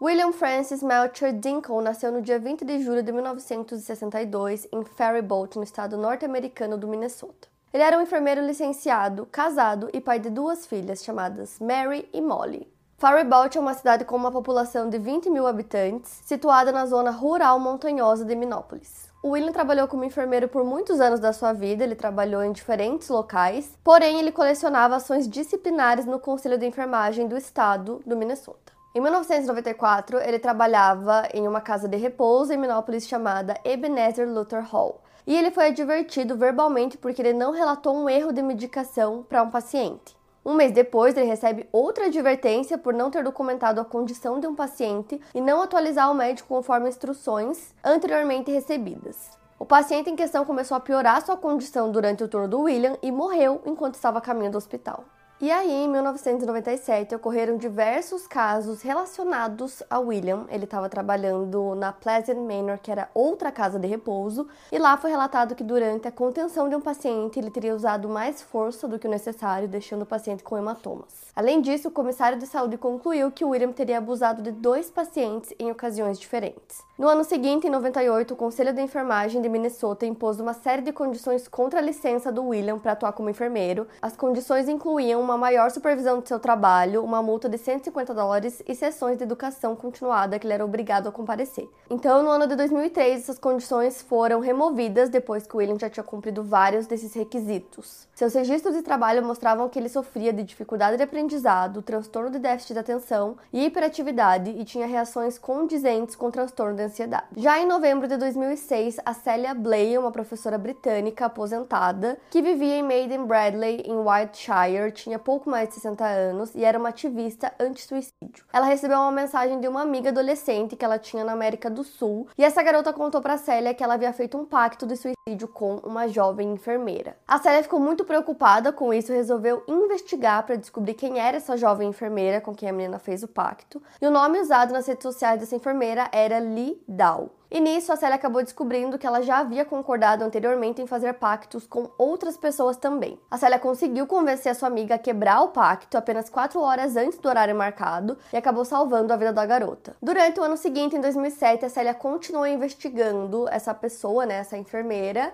William Francis Melcher Dinkle nasceu no dia 20 de julho de 1962 em Faribault, no estado norte-americano do Minnesota. Ele era um enfermeiro licenciado, casado e pai de duas filhas chamadas Mary e Molly. Faribault é uma cidade com uma população de 20 mil habitantes, situada na zona rural montanhosa de Minópolis. O William trabalhou como enfermeiro por muitos anos da sua vida, ele trabalhou em diferentes locais, porém ele colecionava ações disciplinares no Conselho de Enfermagem do estado do Minnesota. Em 1994, ele trabalhava em uma casa de repouso em Minópolis chamada Ebenezer Luther Hall. E ele foi advertido verbalmente porque ele não relatou um erro de medicação para um paciente. Um mês depois, ele recebe outra advertência por não ter documentado a condição de um paciente e não atualizar o médico conforme instruções anteriormente recebidas. O paciente em questão começou a piorar sua condição durante o turno do William e morreu enquanto estava a caminho do hospital. E aí, em 1997, ocorreram diversos casos relacionados a William. Ele estava trabalhando na Pleasant Manor, que era outra casa de repouso, e lá foi relatado que durante a contenção de um paciente ele teria usado mais força do que o necessário, deixando o paciente com hematomas. Além disso, o comissário de saúde concluiu que William teria abusado de dois pacientes em ocasiões diferentes. No ano seguinte, em 98, o Conselho de Enfermagem de Minnesota impôs uma série de condições contra a licença do William para atuar como enfermeiro. As condições incluíam uma maior supervisão do seu trabalho, uma multa de 150 dólares e sessões de educação continuada que ele era obrigado a comparecer. Então, no ano de 2003, essas condições foram removidas depois que William já tinha cumprido vários desses requisitos. Seus registros de trabalho mostravam que ele sofria de dificuldade de aprendizado, transtorno de déficit de atenção e hiperatividade e tinha reações condizentes com transtorno de ansiedade. Já em novembro de 2006, a Celia Blay, uma professora britânica aposentada que vivia em Maiden Bradley, em Wiltshire, tinha pouco mais de 60 anos e era uma ativista anti-suicídio. Ela recebeu uma mensagem de uma amiga adolescente que ela tinha na América do Sul e essa garota contou para Célia que ela havia feito um pacto de suicídio com uma jovem enfermeira. A Célia ficou muito preocupada com isso e resolveu investigar para descobrir quem era essa jovem enfermeira com quem a menina fez o pacto. E o nome usado nas redes sociais dessa enfermeira era Lee Dow. E nisso, a Célia acabou descobrindo que ela já havia concordado anteriormente em fazer pactos com outras pessoas também. A Célia conseguiu convencer a sua amiga a quebrar o pacto apenas quatro horas antes do horário marcado e acabou salvando a vida da garota. Durante o ano seguinte, em 2007, a Célia continuou investigando essa pessoa, né, essa enfermeira.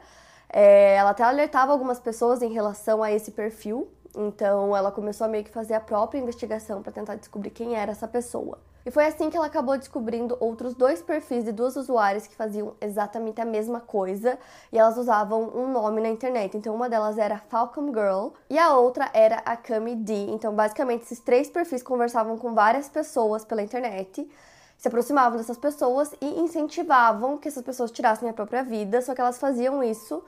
É, ela até alertava algumas pessoas em relação a esse perfil, então ela começou a meio que fazer a própria investigação para tentar descobrir quem era essa pessoa. E foi assim que ela acabou descobrindo outros dois perfis de duas usuárias que faziam exatamente a mesma coisa e elas usavam um nome na internet. Então uma delas era Falcon Girl e a outra era a Cami D. Então basicamente esses três perfis conversavam com várias pessoas pela internet se aproximavam dessas pessoas e incentivavam que essas pessoas tirassem a própria vida, só que elas faziam isso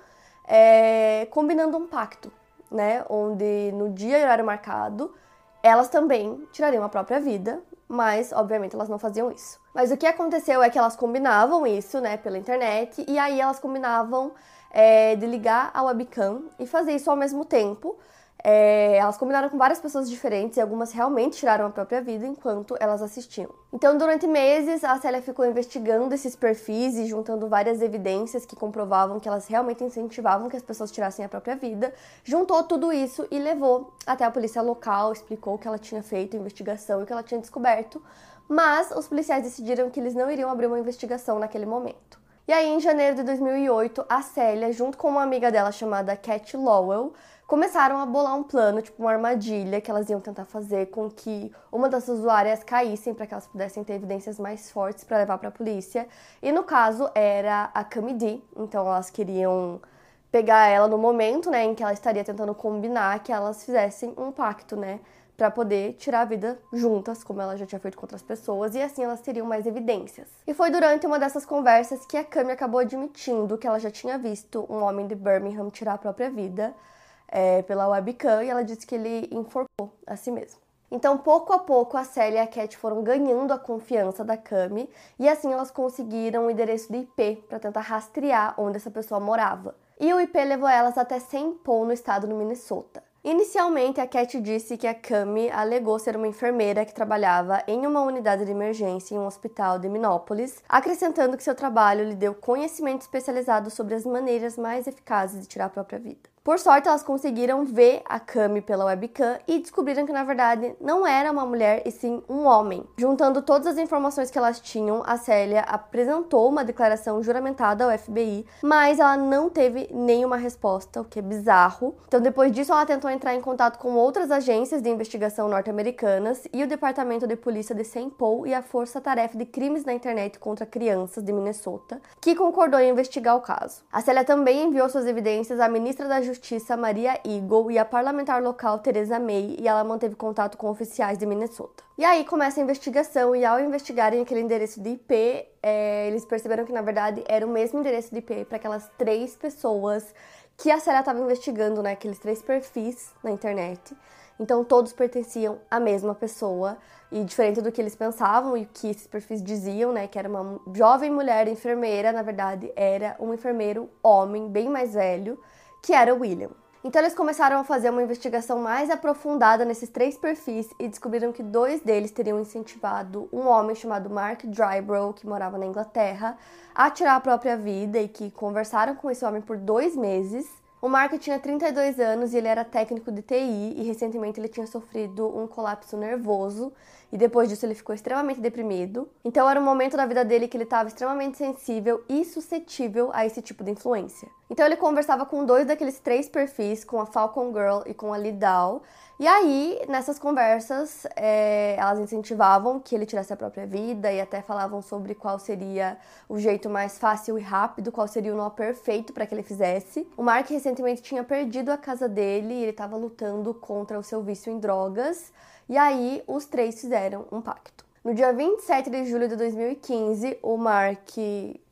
é, combinando um pacto, né? Onde no dia e horário marcado elas também tirariam a própria vida, mas obviamente elas não faziam isso. Mas o que aconteceu é que elas combinavam isso, né, pela internet, e aí elas combinavam é, de ligar a webcam e fazer isso ao mesmo tempo. É, elas combinaram com várias pessoas diferentes e algumas realmente tiraram a própria vida enquanto elas assistiam. Então, durante meses, a Célia ficou investigando esses perfis e juntando várias evidências que comprovavam que elas realmente incentivavam que as pessoas tirassem a própria vida. Juntou tudo isso e levou até a polícia local, explicou o que ela tinha feito, a investigação e o que ela tinha descoberto. Mas os policiais decidiram que eles não iriam abrir uma investigação naquele momento. E aí, em janeiro de 2008, a Célia, junto com uma amiga dela chamada Cat Lowell, começaram a bolar um plano, tipo uma armadilha que elas iam tentar fazer com que uma das usuárias caíssem para que elas pudessem ter evidências mais fortes para levar para a polícia. E no caso era a Cami D, então elas queriam pegar ela no momento, né, em que ela estaria tentando combinar que elas fizessem um pacto, né, para poder tirar a vida juntas, como ela já tinha feito com outras pessoas, e assim elas teriam mais evidências. E foi durante uma dessas conversas que a Cami acabou admitindo que ela já tinha visto um homem de Birmingham tirar a própria vida é, pela webcam e ela disse que ele enforcou a si mesmo. Então, pouco a pouco, a Célia e a Cat foram ganhando a confiança da Cami e assim elas conseguiram o endereço do IP para tentar rastrear onde essa pessoa morava. E o IP levou elas até. Paul, no estado do Minnesota. Inicialmente, a Cat disse que a Cami alegou ser uma enfermeira que trabalhava em uma unidade de emergência em um hospital de Minópolis, acrescentando que seu trabalho lhe deu conhecimento especializado sobre as maneiras mais eficazes de tirar a própria vida. Por sorte, elas conseguiram ver a Cami pela webcam e descobriram que na verdade não era uma mulher e sim um homem. Juntando todas as informações que elas tinham, a Célia apresentou uma declaração juramentada ao FBI, mas ela não teve nenhuma resposta, o que é bizarro. Então, depois disso, ela tentou entrar em contato com outras agências de investigação norte-americanas e o Departamento de Polícia de St. Paul e a Força Tarefa de Crimes na Internet contra Crianças de Minnesota, que concordou em investigar o caso. A Célia também enviou suas evidências à ministra da Justiça Justiça Maria Eagle e a parlamentar local Teresa May, e ela manteve contato com oficiais de Minnesota. E aí começa a investigação, e ao investigarem aquele endereço de IP, é, eles perceberam que na verdade era o mesmo endereço de IP para aquelas três pessoas que a Célia estava investigando, né? Aqueles três perfis na internet. Então todos pertenciam à mesma pessoa e diferente do que eles pensavam e que esses perfis diziam, né, que era uma jovem mulher enfermeira, na verdade era um enfermeiro homem bem mais velho que era William. Então eles começaram a fazer uma investigação mais aprofundada nesses três perfis e descobriram que dois deles teriam incentivado um homem chamado Mark Drybrow, que morava na Inglaterra, a tirar a própria vida e que conversaram com esse homem por dois meses. O Mark tinha 32 anos e ele era técnico de TI e recentemente ele tinha sofrido um colapso nervoso e depois disso ele ficou extremamente deprimido. Então era um momento da vida dele que ele estava extremamente sensível e suscetível a esse tipo de influência. Então ele conversava com dois daqueles três perfis, com a Falcon Girl e com a Lidal. E aí, nessas conversas, é, elas incentivavam que ele tirasse a própria vida e até falavam sobre qual seria o jeito mais fácil e rápido, qual seria o nó perfeito para que ele fizesse. O Mark recentemente tinha perdido a casa dele e ele estava lutando contra o seu vício em drogas. E aí, os três fizeram um pacto. No dia 27 de julho de 2015, o Mark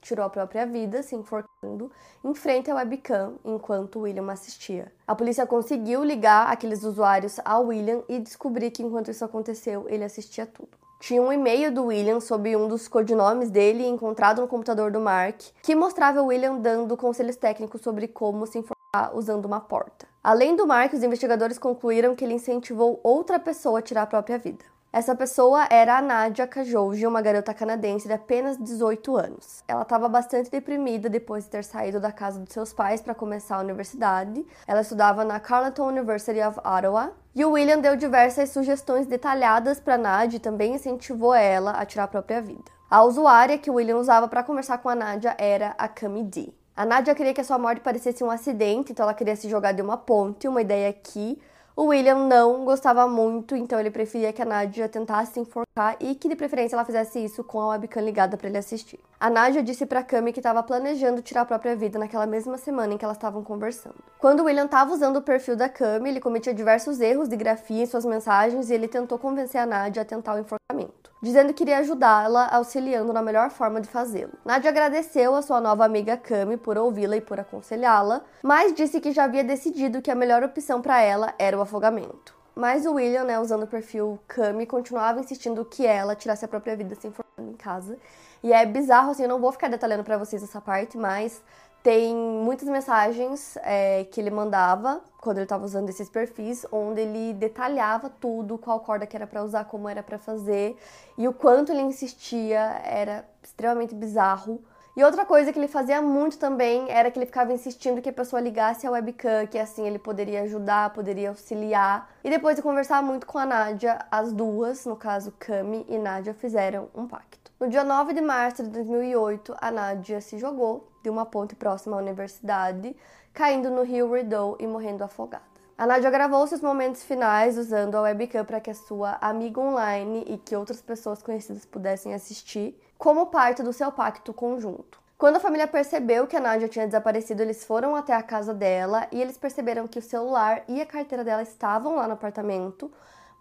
tirou a própria vida, se enforcando, em frente à webcam, enquanto William assistia. A polícia conseguiu ligar aqueles usuários ao William e descobrir que enquanto isso aconteceu, ele assistia tudo. Tinha um e-mail do William sob um dos codinomes dele encontrado no computador do Mark, que mostrava William dando conselhos técnicos sobre como se enforcar usando uma porta. Além do Mark, os investigadores concluíram que ele incentivou outra pessoa a tirar a própria vida. Essa pessoa era a Nadia Kajouji, uma garota canadense de apenas 18 anos. Ela estava bastante deprimida depois de ter saído da casa dos seus pais para começar a universidade. Ela estudava na Carleton University of Ottawa. E o William deu diversas sugestões detalhadas para Nadia e também incentivou ela a tirar a própria vida. A usuária que o William usava para conversar com a Nadia era a Cami D. A Nadia queria que a sua morte parecesse um acidente, então ela queria se jogar de uma ponte, uma ideia que o William não gostava muito, então ele preferia que a Nadia tentasse enforcar e que de preferência ela fizesse isso com a webcam ligada para ele assistir. A Nadia disse para Cami que estava planejando tirar a própria vida naquela mesma semana em que elas estavam conversando. Quando o William estava usando o perfil da Cami, ele cometia diversos erros de grafia em suas mensagens e ele tentou convencer a Nadia a tentar o enforcamento, dizendo que iria ajudá-la, auxiliando na melhor forma de fazê-lo. Nadia agradeceu a sua nova amiga Cami por ouvi-la e por aconselhá-la, mas disse que já havia decidido que a melhor opção para ela era o afogamento. Mas o William, né, usando o perfil Cami, continuava insistindo que ela tirasse a própria vida se informando em casa. E é bizarro, assim, eu não vou ficar detalhando para vocês essa parte, mas tem muitas mensagens é, que ele mandava quando ele estava usando esses perfis, onde ele detalhava tudo, qual corda que era para usar, como era para fazer e o quanto ele insistia era extremamente bizarro. E outra coisa que ele fazia muito também era que ele ficava insistindo que a pessoa ligasse a webcam, que assim ele poderia ajudar, poderia auxiliar. E depois de conversar muito com a Nádia, as duas, no caso Cami e Nádia, fizeram um pacto. No dia 9 de março de 2008, a Nádia se jogou de uma ponte próxima à universidade, caindo no rio Rideau e morrendo afogada. A Nadia gravou seus momentos finais usando a webcam para que a sua amiga online e que outras pessoas conhecidas pudessem assistir, como parte do seu pacto conjunto. Quando a família percebeu que a Nadia tinha desaparecido, eles foram até a casa dela e eles perceberam que o celular e a carteira dela estavam lá no apartamento,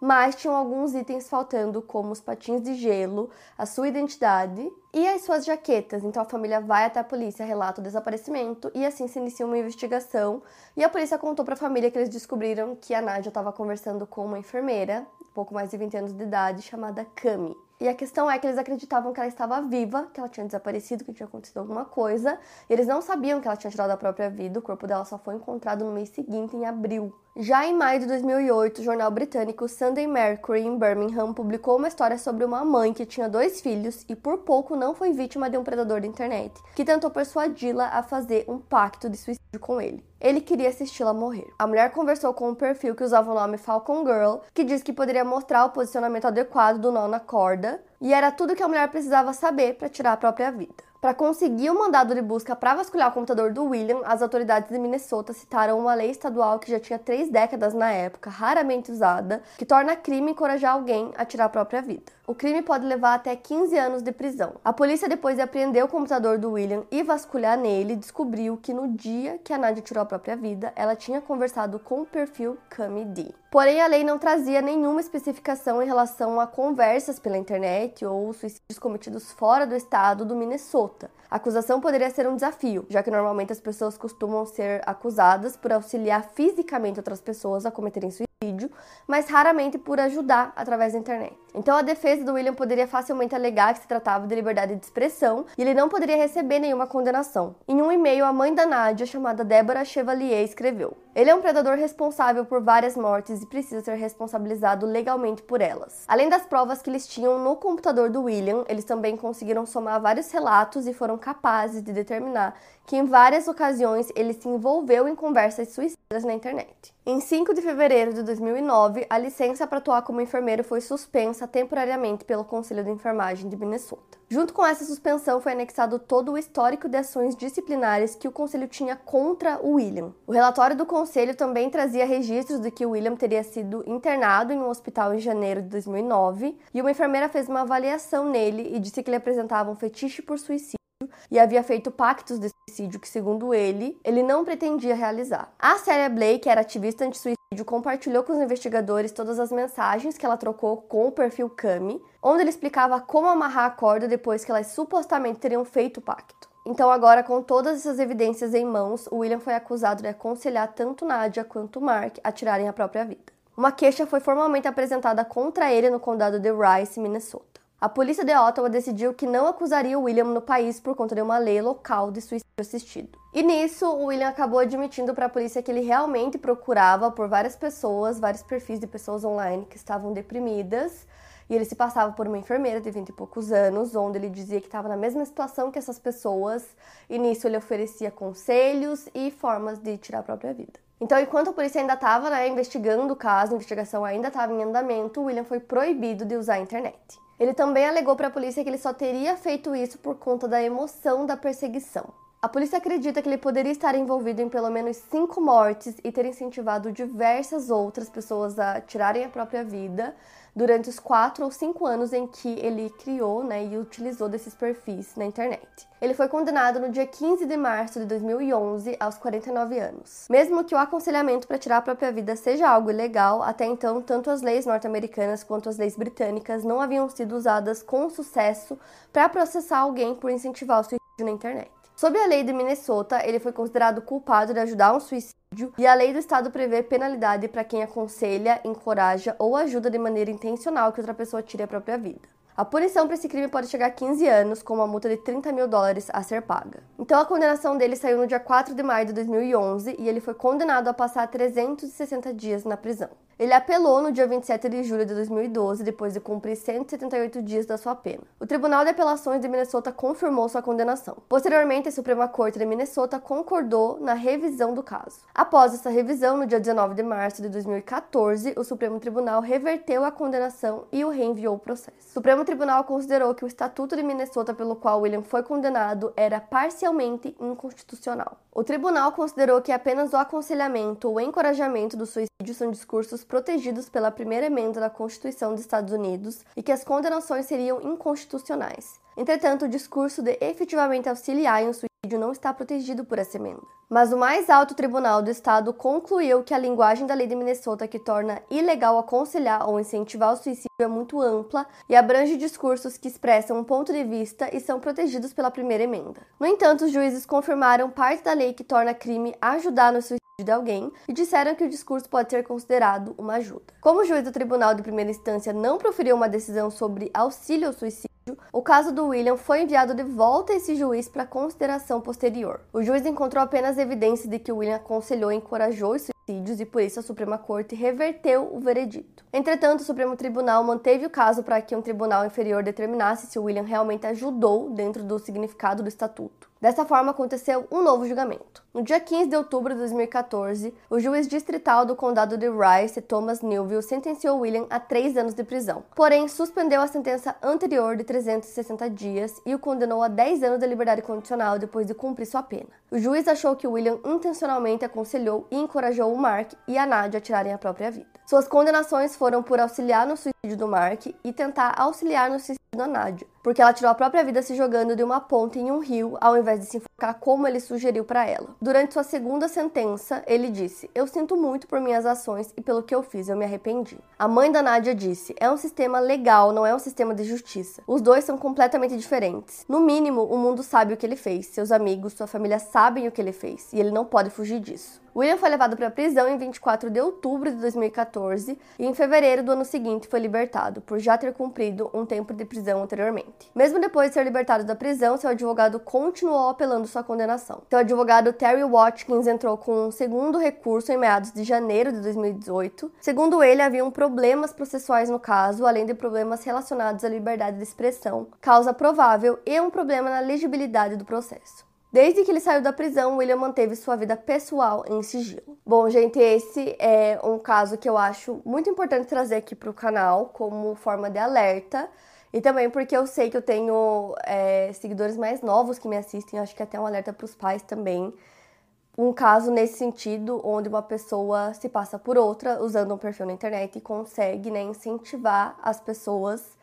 mas tinham alguns itens faltando, como os patins de gelo, a sua identidade e as suas jaquetas. Então a família vai até a polícia, relata o desaparecimento e assim se inicia uma investigação. E a polícia contou para a família que eles descobriram que a Nádia estava conversando com uma enfermeira pouco mais de 20 anos de idade, chamada Cami. E a questão é que eles acreditavam que ela estava viva, que ela tinha desaparecido, que tinha acontecido alguma coisa. Eles não sabiam que ela tinha tirado a própria vida. O corpo dela só foi encontrado no mês seguinte, em abril. Já em maio de 2008, o jornal britânico Sunday Mercury, em Birmingham, publicou uma história sobre uma mãe que tinha dois filhos e por pouco não foi vítima de um predador da internet, que tentou persuadi-la a fazer um pacto de suicídio com ele. Ele queria assisti-la morrer. A mulher conversou com um perfil que usava o nome Falcon Girl, que diz que poderia mostrar o posicionamento adequado do nó na corda, e era tudo que a mulher precisava saber para tirar a própria vida. Para conseguir o mandado de busca para vasculhar o computador do William, as autoridades de Minnesota citaram uma lei estadual que já tinha três décadas na época, raramente usada, que torna crime encorajar alguém a tirar a própria vida. O crime pode levar até 15 anos de prisão. A polícia, depois de apreender o computador do William e vasculhar nele, descobriu que no dia que a Nadia tirou a própria vida, ela tinha conversado com o perfil Cami D. Porém, a lei não trazia nenhuma especificação em relação a conversas pela internet ou suicídios cometidos fora do estado do Minnesota. A acusação poderia ser um desafio, já que normalmente as pessoas costumam ser acusadas por auxiliar fisicamente outras pessoas a cometerem suicídio, mas raramente por ajudar através da internet. Então a defesa do William poderia facilmente alegar que se tratava de liberdade de expressão e ele não poderia receber nenhuma condenação. Em um e-mail, a mãe da Nadia, chamada Deborah Chevalier, escreveu: Ele é um predador responsável por várias mortes e precisa ser responsabilizado legalmente por elas. Além das provas que eles tinham no computador do William, eles também conseguiram somar vários relatos e foram capazes de determinar que em várias ocasiões ele se envolveu em conversas suicidas na internet. Em 5 de fevereiro de 2009, a licença para atuar como enfermeiro foi suspensa temporariamente pelo Conselho de Enfermagem de Minnesota. Junto com essa suspensão foi anexado todo o histórico de ações disciplinares que o conselho tinha contra o William. O relatório do conselho também trazia registros de que o William teria sido internado em um hospital em janeiro de 2009 e uma enfermeira fez uma avaliação nele e disse que ele apresentava um fetiche por suicídio e havia feito pactos de suicídio que, segundo ele, ele não pretendia realizar. A Sarah Blake, era ativista anti-suicídio, compartilhou com os investigadores todas as mensagens que ela trocou com o perfil Cami, onde ele explicava como amarrar a corda depois que elas supostamente teriam feito o pacto. Então, agora, com todas essas evidências em mãos, William foi acusado de aconselhar tanto Nadia quanto Mark a tirarem a própria vida. Uma queixa foi formalmente apresentada contra ele no condado de Rice, Minnesota. A polícia de Ottawa decidiu que não acusaria William no país por conta de uma lei local de suicídio assistido. E nisso, o William acabou admitindo para a polícia que ele realmente procurava por várias pessoas, vários perfis de pessoas online que estavam deprimidas. E ele se passava por uma enfermeira de 20 e poucos anos, onde ele dizia que estava na mesma situação que essas pessoas, e nisso ele oferecia conselhos e formas de tirar a própria vida. Então, enquanto a polícia ainda estava né, investigando o caso, a investigação ainda estava em andamento, William foi proibido de usar a internet. Ele também alegou para a polícia que ele só teria feito isso por conta da emoção da perseguição. A polícia acredita que ele poderia estar envolvido em pelo menos cinco mortes e ter incentivado diversas outras pessoas a tirarem a própria vida durante os quatro ou cinco anos em que ele criou né, e utilizou desses perfis na internet. Ele foi condenado no dia 15 de março de 2011, aos 49 anos. Mesmo que o aconselhamento para tirar a própria vida seja algo ilegal, até então, tanto as leis norte-americanas quanto as leis britânicas não haviam sido usadas com sucesso para processar alguém por incentivar o suicídio na internet. Sob a lei de Minnesota, ele foi considerado culpado de ajudar um suicídio e a lei do estado prevê penalidade para quem aconselha, encoraja ou ajuda de maneira intencional que outra pessoa tire a própria vida. A punição para esse crime pode chegar a 15 anos, com uma multa de 30 mil dólares a ser paga. Então a condenação dele saiu no dia 4 de maio de 2011 e ele foi condenado a passar 360 dias na prisão. Ele apelou no dia 27 de julho de 2012, depois de cumprir 178 dias da sua pena. O Tribunal de Apelações de Minnesota confirmou sua condenação. Posteriormente, a Suprema Corte de Minnesota concordou na revisão do caso. Após essa revisão, no dia 19 de março de 2014, o Supremo Tribunal reverteu a condenação e o reenviou o processo. O Supremo Tribunal considerou que o Estatuto de Minnesota pelo qual William foi condenado era parcialmente inconstitucional. O tribunal considerou que apenas o aconselhamento ou encorajamento do suicídio são discursos protegidos pela primeira emenda da Constituição dos Estados Unidos e que as condenações seriam inconstitucionais. Entretanto, o discurso de efetivamente auxiliar em um suicídio não está protegido por essa emenda. Mas o mais alto tribunal do estado concluiu que a linguagem da lei de Minnesota que torna ilegal aconselhar ou incentivar o suicídio é muito ampla e abrange discursos que expressam um ponto de vista e são protegidos pela primeira emenda. No entanto, os juízes confirmaram parte da lei que torna crime ajudar no suicídio de alguém e disseram que o discurso pode ser considerado uma ajuda. Como o juiz do tribunal de primeira instância não proferiu uma decisão sobre auxílio ao suicídio, o caso do William foi enviado de volta a esse juiz para consideração posterior. O juiz encontrou apenas evidências de que William aconselhou e encorajou os suicídios e por isso a Suprema Corte reverteu o veredito. Entretanto, o Supremo Tribunal manteve o caso para que um tribunal inferior determinasse se William realmente ajudou dentro do significado do estatuto. Dessa forma, aconteceu um novo julgamento. No dia 15 de outubro de 2014, o juiz distrital do condado de Rice, Thomas Newville, sentenciou William a três anos de prisão. Porém, suspendeu a sentença anterior de 360 dias e o condenou a 10 anos de liberdade condicional depois de cumprir sua pena. O juiz achou que William intencionalmente aconselhou e encorajou o Mark e a Nadia a tirarem a própria vida. Suas condenações foram por auxiliar no suicídio do Mark e tentar auxiliar no suicídio da Nadia, porque ela tirou a própria vida se jogando de uma ponte em um rio, ao invés de se enfocar como ele sugeriu para ela. Durante sua segunda sentença, ele disse: Eu sinto muito por minhas ações e pelo que eu fiz, eu me arrependi. A mãe da Nadia disse: É um sistema legal, não é um sistema de justiça. Os dois são completamente diferentes. No mínimo, o mundo sabe o que ele fez, seus amigos, sua família sabem o que ele fez, e ele não pode fugir disso. William foi levado para a prisão em 24 de outubro de 2014 e em fevereiro do ano seguinte foi libertado, por já ter cumprido um tempo de prisão anteriormente. Mesmo depois de ser libertado da prisão, seu advogado continuou apelando sua condenação. Seu advogado Terry Watkins entrou com um segundo recurso em meados de janeiro de 2018. Segundo ele, haviam problemas processuais no caso, além de problemas relacionados à liberdade de expressão, causa provável e um problema na legibilidade do processo. Desde que ele saiu da prisão, William manteve sua vida pessoal em sigilo. Bom, gente, esse é um caso que eu acho muito importante trazer aqui para o canal como forma de alerta. E também porque eu sei que eu tenho é, seguidores mais novos que me assistem, acho que até um alerta para os pais também. Um caso nesse sentido, onde uma pessoa se passa por outra usando um perfil na internet e consegue né, incentivar as pessoas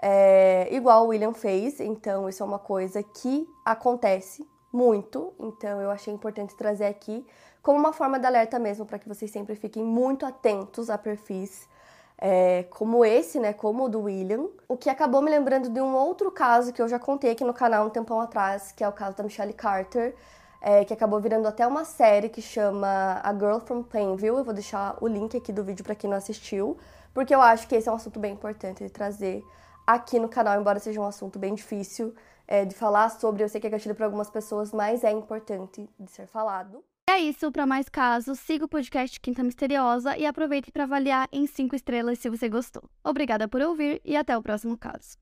é, igual o William fez. Então, isso é uma coisa que acontece muito, então eu achei importante trazer aqui como uma forma de alerta mesmo, para que vocês sempre fiquem muito atentos a perfis é, como esse, né, como o do William, o que acabou me lembrando de um outro caso que eu já contei aqui no canal um tempão atrás, que é o caso da Michelle Carter, é, que acabou virando até uma série que chama A Girl from Plainville. Eu vou deixar o link aqui do vídeo para quem não assistiu, porque eu acho que esse é um assunto bem importante de trazer aqui no canal, embora seja um assunto bem difícil é, de falar sobre. Eu sei que é gatilho para algumas pessoas, mas é importante de ser falado. É isso, para mais casos, siga o podcast Quinta Misteriosa e aproveite para avaliar em 5 estrelas se você gostou. Obrigada por ouvir e até o próximo caso.